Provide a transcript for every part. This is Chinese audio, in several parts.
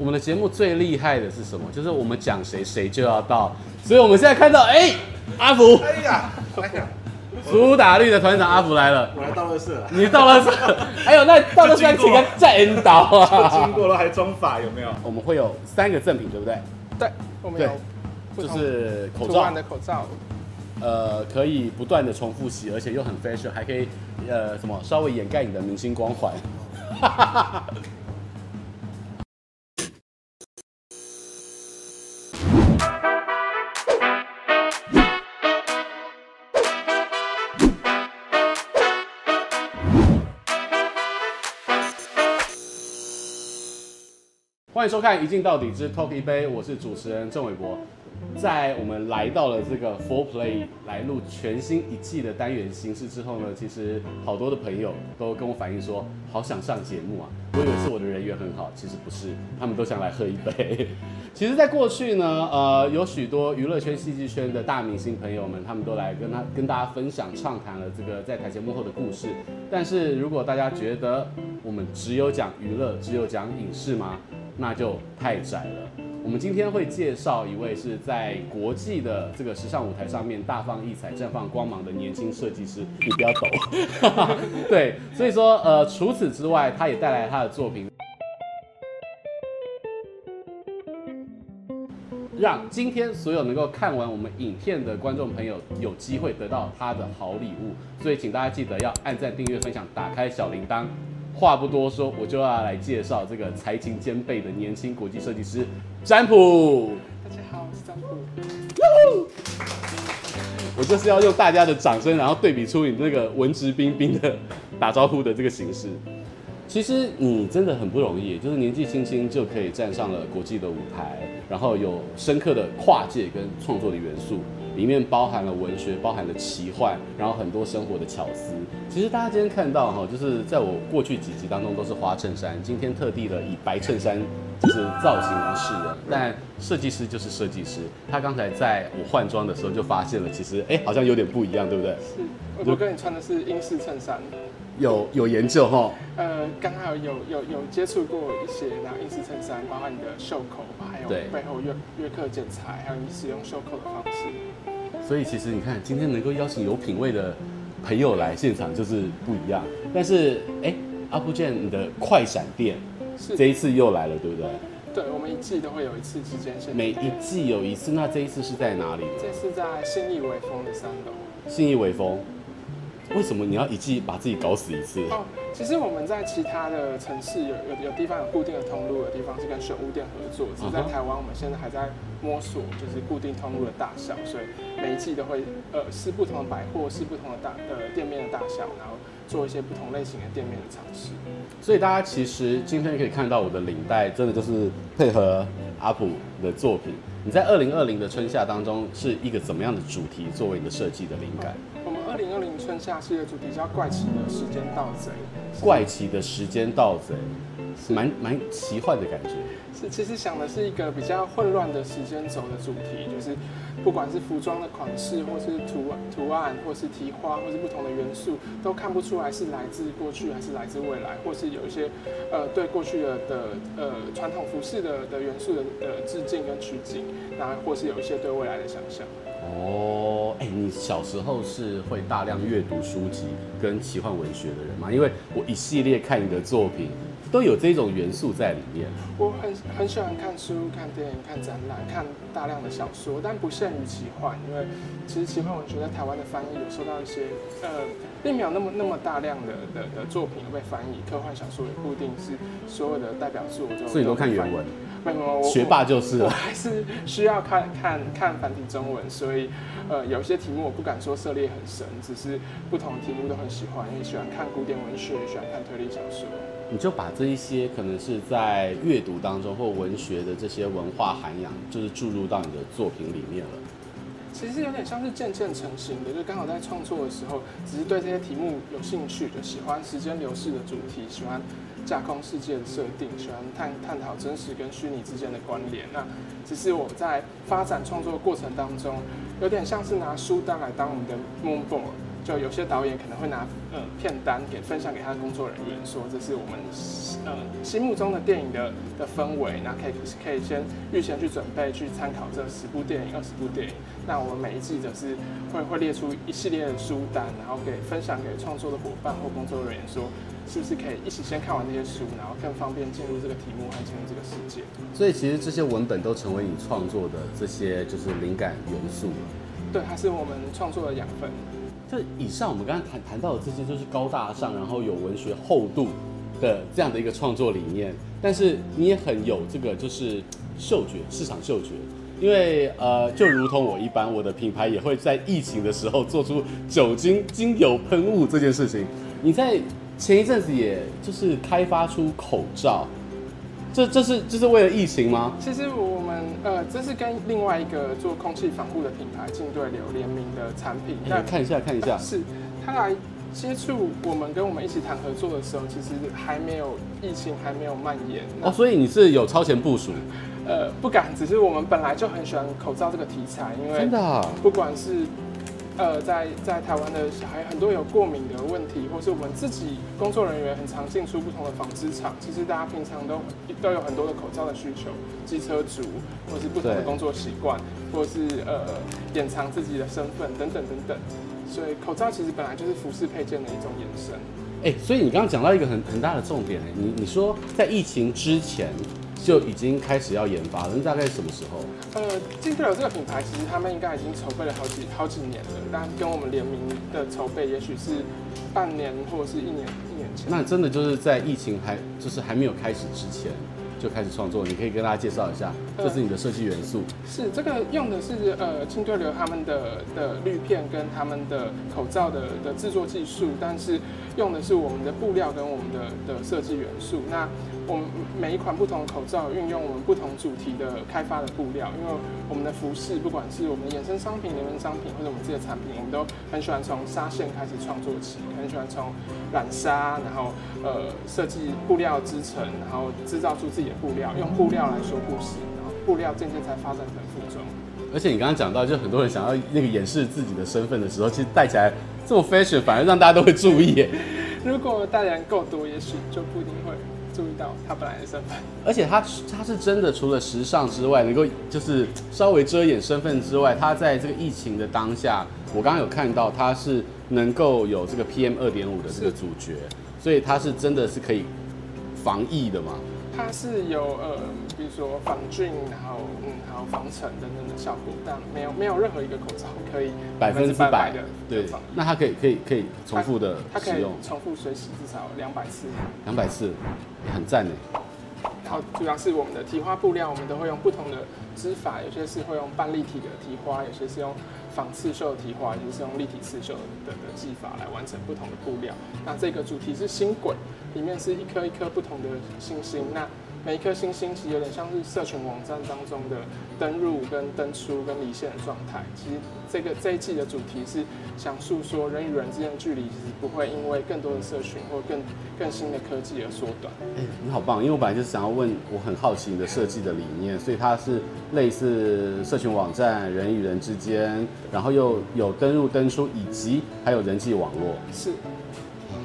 我们的节目最厉害的是什么？就是我们讲谁谁就要到，所以我们现在看到，哎、欸，阿福，哎呀，哎呀，苏打绿的团长阿福来了，我来倒垃圾了，你倒垃圾，还有那倒垃圾，请个再引导啊，经过了还装法有没有？我们会有三个赠品，对不对？对，我们有，就是口罩。的口罩，呃，可以不断的重复洗，而且又很 fashion，还可以呃什么稍微掩盖你的明星光环。欢迎收看《一镜到底之 Talk 一杯》，我是主持人郑伟博。在我们来到了这个 Four Play 来录全新一季的单元形式之后呢，其实好多的朋友都跟我反映说，好想上节目啊！我以为是我的人缘很好，其实不是，他们都想来喝一杯。其实，在过去呢，呃，有许多娱乐圈、戏剧圈的大明星朋友们，他们都来跟他跟大家分享、畅谈了这个在台前幕后的故事。但是如果大家觉得我们只有讲娱乐，只有讲影视吗？那就太窄了。我们今天会介绍一位是在国际的这个时尚舞台上面大放异彩、绽放光芒的年轻设计师。你不要抖。对，所以说呃，除此之外，他也带来他的作品，让今天所有能够看完我们影片的观众朋友有机会得到他的好礼物。所以请大家记得要按赞、订阅、分享、打开小铃铛。话不多说，我就要来介绍这个才情兼备的年轻国际设计师占卜。大家好，我是占卜。我就是要用大家的掌声，然后对比出你那个文质彬彬的打招呼的这个形式。其实你真的很不容易，就是年纪轻轻就可以站上了国际的舞台，然后有深刻的跨界跟创作的元素。里面包含了文学，包含了奇幻，然后很多生活的巧思。其实大家今天看到哈，就是在我过去几集当中都是花衬衫，今天特地的以白衬衫就是造型而示人。但设计师就是设计师，他刚才在我换装的时候就发现了，其实哎好像有点不一样，对不对？是，我跟你穿的是英式衬衫。有有研究哈？呃，刚好有有有接触过一些那英式衬衫，包括你的袖口有背后约约克剪裁，还有你使用袖口的方式。所以其实你看，今天能够邀请有品味的朋友来现场就是不一样。但是哎，阿布健，你的快闪店是这一次又来了，对不对？对，我们一季都会有一次之间线。每一季有一次，那这一次是在哪里？这次在信义微风的三楼。信义微风。为什么你要一季把自己搞死一次？哦，其实我们在其他的城市有有有地方有固定的通路，有地方是跟选物店合作。只是在台湾，我们现在还在摸索，就是固定通路的大小，所以每一季都会呃试不同的百货，试不同的大呃店面的大小，然后做一些不同类型的店面的尝试。所以大家其实今天可以看到我的领带，真的就是配合阿普的作品。你在二零二零的春夏当中是一个怎么样的主题作为你的设计的灵感？二零二零春夏系列主题叫怪奇的时间盗贼。怪奇的时间盗贼，蛮蛮奇幻的感觉。是，其实想的是一个比较混乱的时间轴的主题，就是不管是服装的款式，或是图图案，或是提花，或是不同的元素，都看不出来是来自过去还是来自未来，或是有一些呃对过去的的呃传统服饰的的元素的的致敬跟取景，然后或是有一些对未来的想象。哦，哎，你小时候是会大量阅读书籍跟奇幻文学的人吗？因为我一系列看你的作品。都有这种元素在里面。我很很喜欢看书、看电影、看展览、看大量的小说，但不限于奇幻，因为其实奇幻文学在台湾的翻译有受到一些呃，并没有那么那么大量的的的作品被翻译。科幻小说也不一定是所有的代表作都。所以你都看原文？没有学霸就是了。我还是需要看看看繁体中文，所以呃，有些题目我不敢说涉猎很深，只是不同的题目都很喜欢，因为喜欢看古典文学，也喜欢看推理小说。你就把这一些可能是在阅读当中或文学的这些文化涵养，就是注入到你的作品里面了。其实有点像是渐渐成型的，就刚好在创作的时候，只是对这些题目有兴趣，就喜欢时间流逝的主题，喜欢架空世界的设定，喜欢探探讨真实跟虚拟之间的关联。那只是我在发展创作的过程当中，有点像是拿书单来当我们的 moonboard。就有些导演可能会拿呃片单给分享给他的工作人员，说这是我们呃心目中的电影的的氛围，那可以可以先预先去准备去参考这十部电影、二十部电影。那我们每一季则是会会列出一系列的书单，然后给分享给创作的伙伴或工作人员，说是不是可以一起先看完这些书，然后更方便进入这个题目和进入这个世界。所以其实这些文本都成为你创作的这些就是灵感元素了。对，它是我们创作的养分。以上我们刚刚谈谈到的这些，就是高大上，然后有文学厚度的这样的一个创作理念。但是你也很有这个就是嗅觉，市场嗅觉。因为呃，就如同我一般，我的品牌也会在疫情的时候做出酒精精油喷雾这件事情。你在前一阵子也就是开发出口罩，这这是这是为了疫情吗？其实我们呃，这是跟另外一个做空气防护的品牌净对流联名的产品。来看一下，看一下。是，他来接触我们，跟我们一起谈合作的时候，其实还没有疫情还没有蔓延。哦，所以你是有超前部署。呃，不敢，只是我们本来就很喜欢口罩这个题材，因为真的，不管是呃在在台湾的小孩很多有过敏的问题，或是我们自己工作人员很常进出不同的纺织厂，其实大家平常都都有很多的口罩的需求，机车族或是不同的工作习惯，或是呃掩藏自己的身份等等等等，所以口罩其实本来就是服饰配件的一种延伸。哎、欸，所以你刚刚讲到一个很很大的重点，你你说在疫情之前。就已经开始要研发了，那大概什么时候？呃，净对流这个品牌，其实他们应该已经筹备了好几好几年了，但跟我们联名的筹备，也许是半年或者是一年一年前。那真的就是在疫情还就是还没有开始之前就开始创作，你可以跟大家介绍一下，这是你的设计元素。是这个用的是呃清对流他们的的滤片跟他们的口罩的的制作技术，但是用的是我们的布料跟我们的的设计元素。那我们每一款不同的口罩运用我们不同主题的开发的布料，因为我们的服饰不管是我们的衍生商品、联名商品或者我们自己的产品，我们都很喜欢从纱线开始创作起，很喜欢从染纱，然后呃设计布料织成，然后制造出自己的布料，用布料来说故事，布料渐渐才发展成服装。而且你刚刚讲到，就很多人想要那个掩饰自己的身份的时候，其实戴起来这么 fashion，反而让大家都会注意耶。如果戴的人够多，也许就不一定会。注意到他本来的身份，而且他他是真的，除了时尚之外，能够就是稍微遮掩身份之外，他在这个疫情的当下，我刚刚有看到他是能够有这个 PM 二点五的这个主角，所以他是真的是可以防疫的嘛？它是有呃，比如说防菌，然后嗯，还有防尘等等的效果，但没有没有任何一个口罩可以百分之百的对。那它可以可以可以重复的使用，重复水洗至少两百次。两百次，很赞呢。然后主要是我们的提花布料，我们都会用不同的织法，有些是会用半立体的提花，有些是用仿刺绣的提花，有些是用立体刺绣的的技法来完成不同的布料。那这个主题是新轨。里面是一颗一颗不同的星星，那每一颗星星其实有点像是社群网站当中的登入跟登出跟离线的状态。其实这个这一季的主题是想诉说人与人之间的距离其实不会因为更多的社群或更更新的科技而缩短。哎、欸，你好棒！因为我本来就是想要问，我很好奇你的设计的理念，所以它是类似社群网站，人与人之间，然后又有登入登出，以及还有人际网络。是。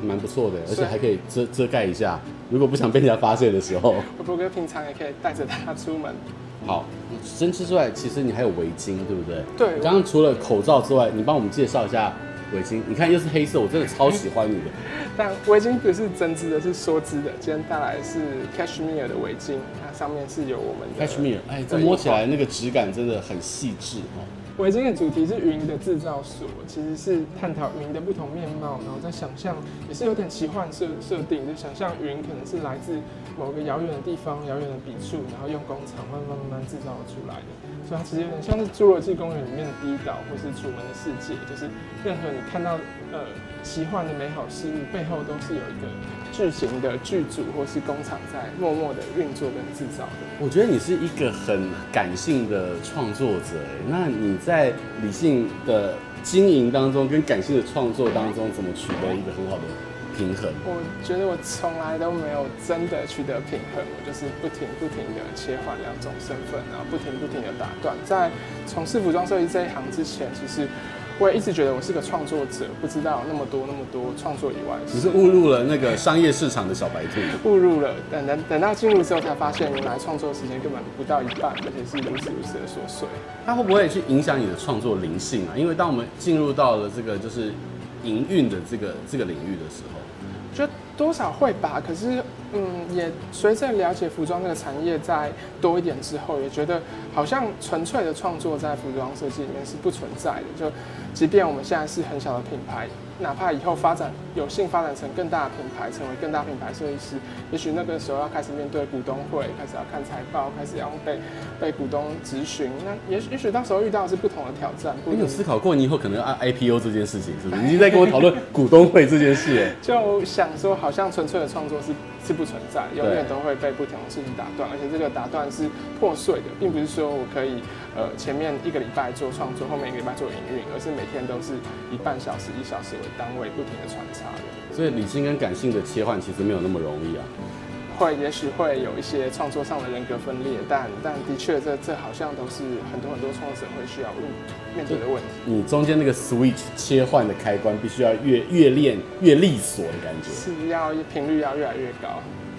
蛮不错的，而且还可以遮遮盖一下，如果不想被人家发现的时候。我不哥平常也可以带着它出门。好，针织之外，其实你还有围巾，对不对？对。刚刚除了口罩之外，你帮我们介绍一下围巾。你看又是黑色，我真的超喜欢你的。但围巾不是针织的，是梭织的。今天带来的是 Cashmere 的围巾，它上面是有我们的 Cashmere。哎，这摸起来那个质感真的很细致哦。围巾的主题是云的制造所，其实是探讨云的不同面貌，然后在想象也是有点奇幻设设定，就想象云可能是来自某个遥远的地方、遥远的笔触，然后用工厂慢慢慢慢制造出来的。它其实有点像是《侏罗纪公园》里面的第一岛，或是《楚门的世界》，就是任何你看到呃奇幻的美好事物背后，都是有一个。巨型的剧组或是工厂在默默的运作跟制造的。我觉得你是一个很感性的创作者，那你在理性的经营当中跟感性的创作当中，怎么取得一个很好的平衡？我觉得我从来都没有真的取得平衡，我就是不停不停的切换两种身份，然后不停不停的打断。在从事服装设计这一行之前，其实我也一直觉得我是个创作者，不知道那么多那么多创作以外，只是误入了那个商业市场的小白兔，误入了。等等等到进入之后，才发现原来创作时间根本不到一半，而且是如此如此的琐碎。它会不会去影响你的创作灵性啊？因为当我们进入到了这个就是营运的这个这个领域的时候，就多少会吧。可是，嗯，也随着了解服装这个产业再多一点之后，也觉得好像纯粹的创作在服装设计里面是不存在的。就即便我们现在是很小的品牌。哪怕以后发展有幸发展成更大的品牌，成为更大品牌设计师，也许那个时候要开始面对股东会，开始要看财报，开始要被被股东质询。那也许也许到时候遇到的是不同的挑战。你有思考过你以后可能要 IPO 这件事情是不是？你已经在跟我讨论股东会这件事。就想说，好像纯粹的创作是是不存在，永远都会被不同的事情打断，而且这个打断是破碎的，并不是说我可以呃前面一个礼拜做创作，后面一个礼拜做营运，而是每天都是以半小时一小时为单位不停的穿插的，所以理性跟感性的切换其实没有那么容易啊。会，也许会有一些创作上的人格分裂，但但的确，这这好像都是很多很多创作者会需要面对的问题。你中间那个 switch 切换的开关，必须要越越练越利索的感觉，是要频率要越来越高。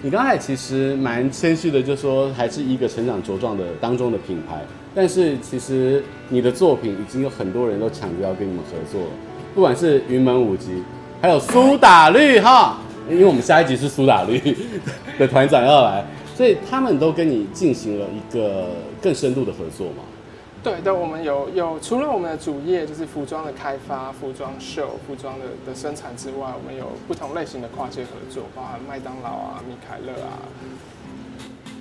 你刚才其实蛮谦虚的，就说还是一个成长茁壮的当中的品牌，但是其实你的作品已经有很多人都抢着要跟你们合作了。不管是云门舞集，还有苏打绿哈，因为我们下一集是苏打绿 的团长要来，所以他们都跟你进行了一个更深度的合作嘛？对的，我们有有除了我们的主业就是服装的开发、服装秀、服装的的生产之外，我们有不同类型的跨界合作，包含麦当劳啊、米凯勒啊。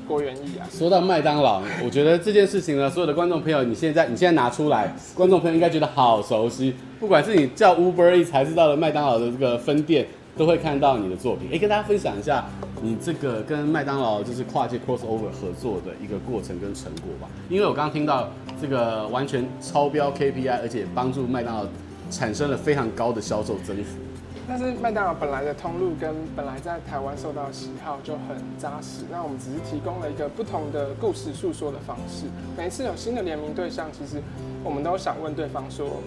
郭元义啊，说到麦当劳，我觉得这件事情呢，所有的观众朋友，你现在你现在拿出来，观众朋友应该觉得好熟悉。不管是你叫 Uber Eats 还是到了麦当劳的这个分店，都会看到你的作品。哎，跟大家分享一下你这个跟麦当劳就是跨界 crossover 合作的一个过程跟成果吧。因为我刚刚听到这个完全超标 KPI，而且帮助麦当劳产生了非常高的销售增幅。但是麦当劳本来的通路跟本来在台湾受到的喜好就很扎实，那我们只是提供了一个不同的故事诉说的方式。每一次有新的联名对象，其实我们都想问对方说，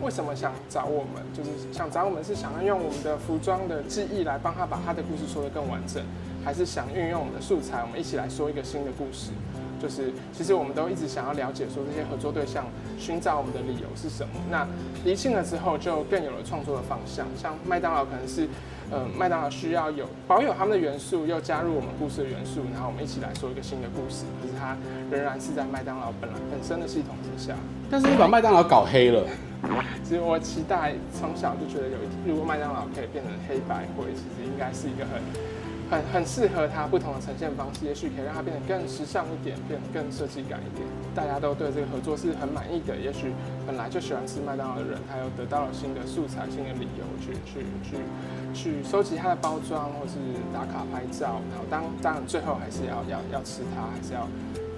为什么想找我们？就是想找我们是想要用我们的服装的记忆来帮他把他的故事说得更完整，还是想运用我们的素材，我们一起来说一个新的故事？就是，其实我们都一直想要了解，说这些合作对象寻找我们的理由是什么。那厘清了之后，就更有了创作的方向。像麦当劳可能是，呃，麦当劳需要有保有他们的元素，又加入我们故事的元素，然后我们一起来说一个新的故事。可是它仍然是在麦当劳本来本身的系统之下。但是你把麦当劳搞黑了。其实我期待从小就觉得有一天，如果麦当劳可以变成黑白灰，其实应该是一个很。很很适合它不同的呈现方式，也许可以让它变得更时尚一点，变得更设计感一点。大家都对这个合作是很满意的。也许本来就喜欢吃麦当劳的人，他又得到了新的素材、新的理由去去去去收集它的包装，或是打卡拍照。然后当当然最后还是要要要吃它，还是要。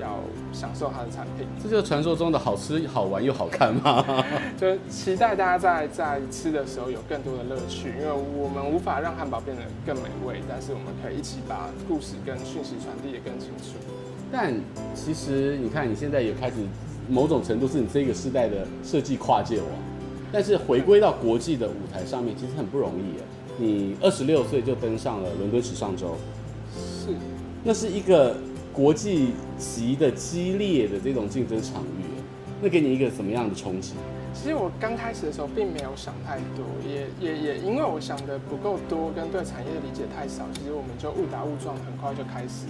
要享受它的产品，这就是传说中的好吃、好玩又好看吗？就期待大家在在吃的时候有更多的乐趣，因为我们无法让汉堡变得更美味，但是我们可以一起把故事跟讯息传递得更清楚。但其实你看，你现在也开始某种程度是你这个时代的设计跨界王，但是回归到国际的舞台上面，其实很不容易耶。你二十六岁就登上了伦敦时尚周，是，那是一个。国际级的激烈的这种竞争场域，那给你一个什么样的冲击？其实我刚开始的时候并没有想太多，也也也因为我想的不够多，跟对产业的理解太少，其实我们就误打误撞，很快就开始。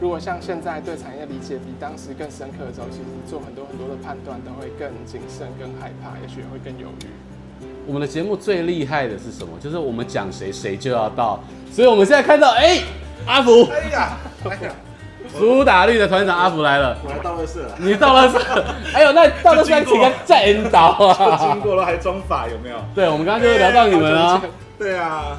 如果像现在对产业理解比当时更深刻的时候，其实做很多很多的判断都会更谨慎、更害怕，也许也会更犹豫。我们的节目最厉害的是什么？就是我们讲谁谁就要到，所以我们现在看到，哎、欸，阿福，哎呀，哎呀。苏打绿的团长阿福来了，我来倒垃圾了。你倒垃圾？还有那倒垃圾，请他再引导啊！经过了还装法有没有？对，我们刚刚就聊到你们啊。对啊，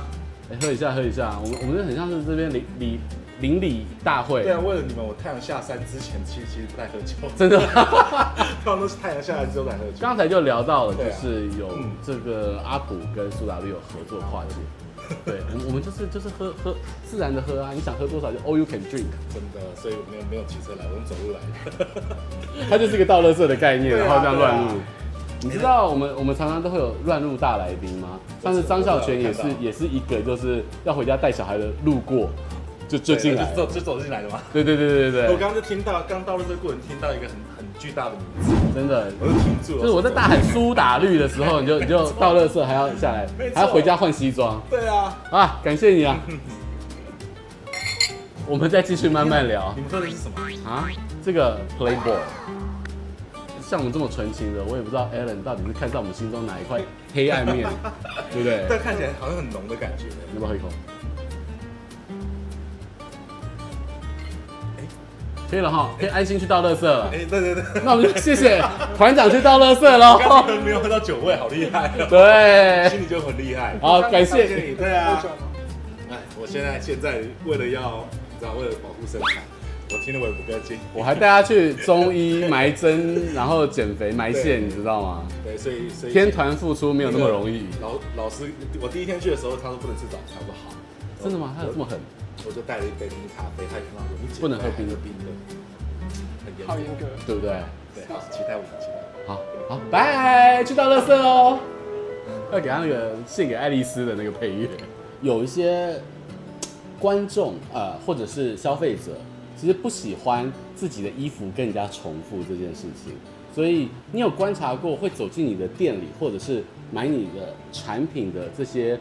哎，喝一下，喝一下。我们我们就很像是这边邻邻邻里大会。对啊，为了你们，我太阳下山之前其实其实不太喝酒，真的。通常都是太阳下来之后才喝酒。刚才就聊到了，就是有这个阿普跟苏打绿有合作跨界。对，我们我们就是就是喝喝自然的喝啊，你想喝多少就 all you can drink，真的，所以我没有没有骑车来，我们走路来的。它就是一个倒垃圾的概念，然后这样乱入。你知道我们我们常常都会有乱入大来宾吗？上次张孝全也是也是一个就是要回家带小孩的路过，就就进来，走就走进来的吗？对对对对对。我刚刚就听到，刚到了这个过程，听到一个很很巨大的名字，真的，我就停住了。就是我在大喊苏打绿的时候，你就你就 倒垃圾还要下来，还要回家换西装。对啊，啊，感谢你啊。我们再继续慢慢聊。你们说的是什么啊？这个 Playboy，像我们这么纯情的，我也不知道 Alan 到底是看上我们心中哪一块黑暗面，对不对？但看起来好像很浓的感觉。要不要喝一口？可以了哈，可以安心去倒垃圾了。哎，对对对。那我们就谢谢团长去倒垃圾喽。刚刚没有喝到酒味，好厉害。对，心里就很厉害。好，感谢你。对啊。哎，我现在现在为了要。你知道为了保护身材，我听了我也不够劲。我还带他去中医埋针，然后减肥埋线，你知道吗？对，所以所以天团付出没有那么容易。老老师，我第一天去的时候，他说不能吃早餐，我说好。真的吗？他有这么狠？我就带了一杯冰咖啡，他也不能喝冰的冰的，很严，好严格，对不对？对，好，期待我们，期待。好好，拜，去倒垃圾哦。要给他那个献给爱丽丝的那个配乐，有一些。观众呃，或者是消费者，其实不喜欢自己的衣服跟人家重复这件事情，所以你有观察过会走进你的店里，或者是买你的产品的这些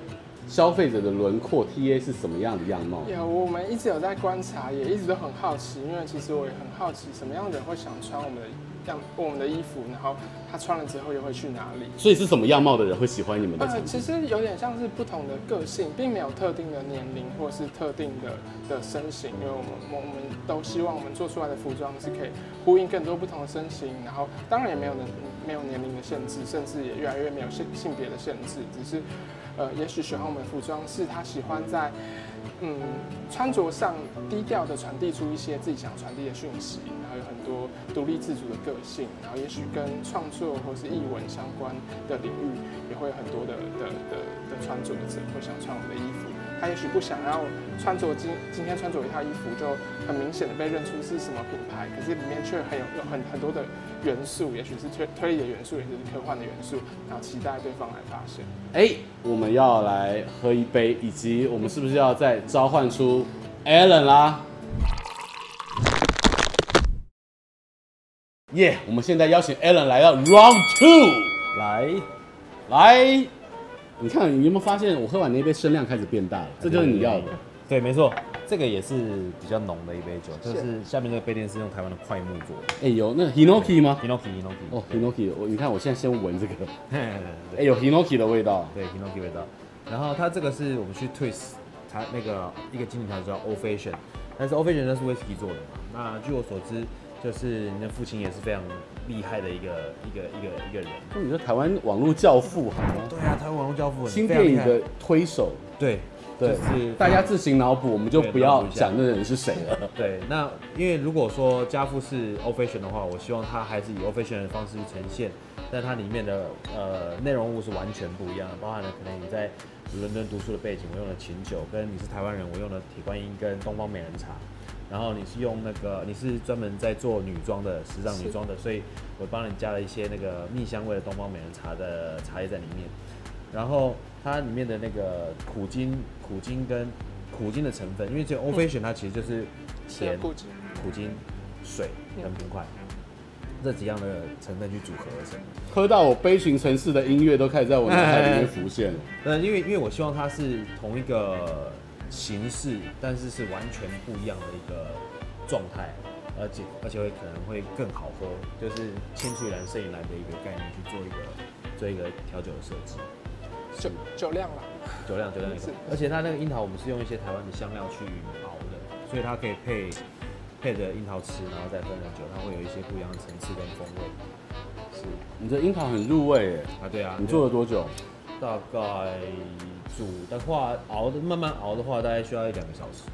消费者的轮廓 TA 是什么样的样貌？有，我们一直有在观察，也一直都很好奇，因为其实我也很好奇，什么样的人会想穿我们的。样我们的衣服，然后他穿了之后又会去哪里？所以是什么样貌的人会喜欢你们的？呃，其实有点像是不同的个性，并没有特定的年龄或是特定的的身形，因为我们我们都希望我们做出来的服装是可以呼应更多不同的身形，然后当然也没有能没有年龄的限制，甚至也越来越没有性性别的限制，只是呃，也许喜欢我们服装是他喜欢在。嗯，穿着上低调的传递出一些自己想传递的讯息，然后有很多独立自主的个性，然后也许跟创作或是艺文相关的领域，也会有很多的的的的穿着者会想穿我们的衣服。他也许不想要穿着今今天穿着一套衣服就很明显的被认出是什么品牌，可是里面却很有有很很多的元素，也许是推推理的元素，也许是科幻的元素，然后期待对方来发现。哎、欸，我们要来喝一杯，以及我们是不是要再召唤出 Alan 啦？耶、yeah！我们现在邀请 Alan 来到 Round Two，来来。你看，你有没有发现我喝完那杯声量开始变大了？这就是你要的。对，没错，这个也是比较浓的一杯酒，就是下面这个杯垫是用台湾的快木做的。哎、欸，有那 Hinoki 吗？Hinoki，Hinoki。哦，Hinoki，我你看，我现在先闻这个。哎、欸，有 Hinoki 的味道。对，Hinoki 味道。然后它这个是我们去 Twist，它那个一个经典调酒叫 Old Fashioned，但是 Old Fashioned 那是威士忌做的嘛。那据我所知，就是你的父亲也是非常厉害的一个一个一个一个人。那你说台湾网络教父好吗？对啊，台湾网络教父，新电影的推手。对。对，就是大家自行脑补，我们就不要讲那人是谁了。对，那因为如果说家父是 Fashioned 的话，我希望他还是以 Fashioned 的方式去呈现，但它里面的呃内容物是完全不一样的，包含了可能你在伦敦读书的背景，我用了琴酒，跟你是台湾人，我用了铁观音跟东方美人茶，然后你是用那个你是专门在做女装的时尚女装的，所以我帮你加了一些那个蜜香味的东方美人茶的茶叶在里面，然后。它里面的那个苦精、苦精跟苦精的成分，因为这个 Old Fashioned 它其实就是甜、苦精、水跟冰块这几样的成分去组合而成。喝到我悲情城市的音乐都开始在我脑海里面浮现了。嗯，因为因为我希望它是同一个形式，但是是完全不一样的一个状态，而且而且会可能会更好喝，就是青出于蓝胜于蓝的一个概念去做一个做一个调酒的设计。酒酒量了，酒量酒量是，而且它那个樱桃，我们是用一些台湾的香料去熬的，所以它可以配配着樱桃吃，然后再分成酒，它会有一些不一样的层次跟风味。是，你的樱桃很入味哎。啊，对啊。你做了多久？大概煮的话，熬的慢慢熬的话，大概需要一两个小时。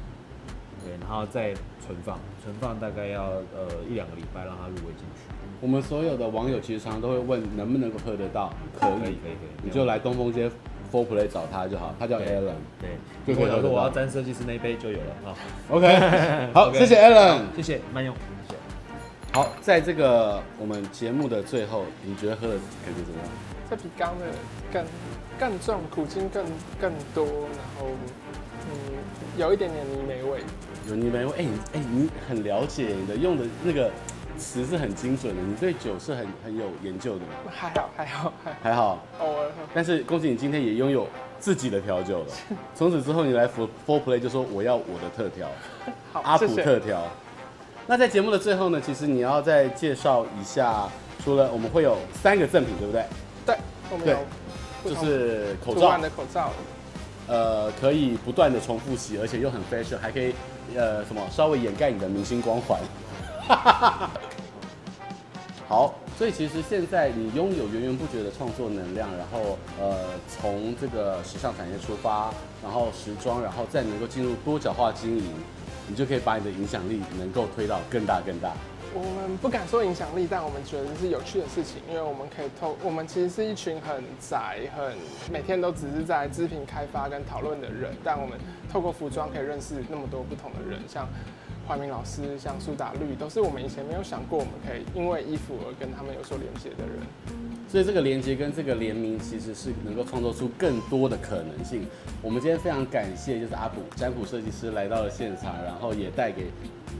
对，然后再存放，存放大概要呃一两个礼拜，让它入味进去。我们所有的网友其实常常都会问能不能够喝得到，可以，可以，可以，你就来东风街 Four Play 找他就好，他叫 Alan，对，就可以喝。我要沾设计师那一杯就有了好。OK，好，谢谢 Alan，谢谢慢用，谢谢。好，在这个我们节目的最后，你觉得喝的感觉怎么样？这比刚的更更重，苦精更更多，然后嗯，有一点点泥煤味。有泥煤味，哎、欸，哎、欸，你很了解，你的用的那个词是很精准的，你对酒是很很有研究的。还好，还好，还好，偶尔。但是恭喜你今天也拥有自己的调酒了。从此之后，你来 Four Four Play 就说我要我的特调，阿普特调。那在节目的最后呢，其实你要再介绍一下，除了我们会有三个赠品，对不对？对，我们有就是口罩的口罩，呃，可以不断的重复洗，而且又很 fashion，还可以呃什么稍微掩盖你的明星光环。好，所以其实现在你拥有源源不绝的创作能量，然后呃从这个时尚产业出发，然后时装，然后再能够进入多角化经营。你就可以把你的影响力能够推到更大更大。我们不敢说影响力，但我们觉得是有趣的事情，因为我们可以透，我们其实是一群很宅、很每天都只是在织品开发跟讨论的人，但我们透过服装可以认识那么多不同的人，像怀明老师、像苏打绿，都是我们以前没有想过我们可以因为衣服而跟他们有所连接的人。所以这个连接跟这个联名其实是能够创造出更多的可能性。我们今天非常感谢，就是阿普占卜设计师来到了现场，然后也带给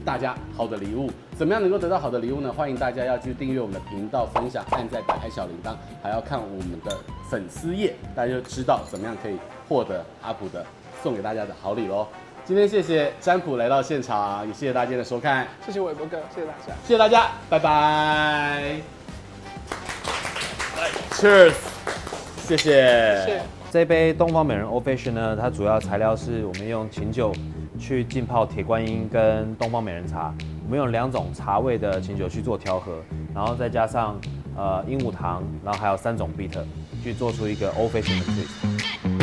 大家好的礼物。怎么样能够得到好的礼物呢？欢迎大家要去订阅我们的频道，分享、按赞、打开小铃铛，还要看我们的粉丝页，大家就知道怎么样可以获得阿普的送给大家的好礼喽。今天谢谢占卜来到现场，也谢谢大家的收看。谢谢伟博哥，谢谢大家，谢谢大家，拜拜。Cheers，谢谢。这杯东方美人 Old Fashion 呢，它主要材料是我们用琴酒去浸泡铁观音跟东方美人茶，我们用两种茶味的琴酒去做调和，然后再加上呃鹦鹉糖，然后还有三种 bitter 去做出一个 Old Fashion 的 twist。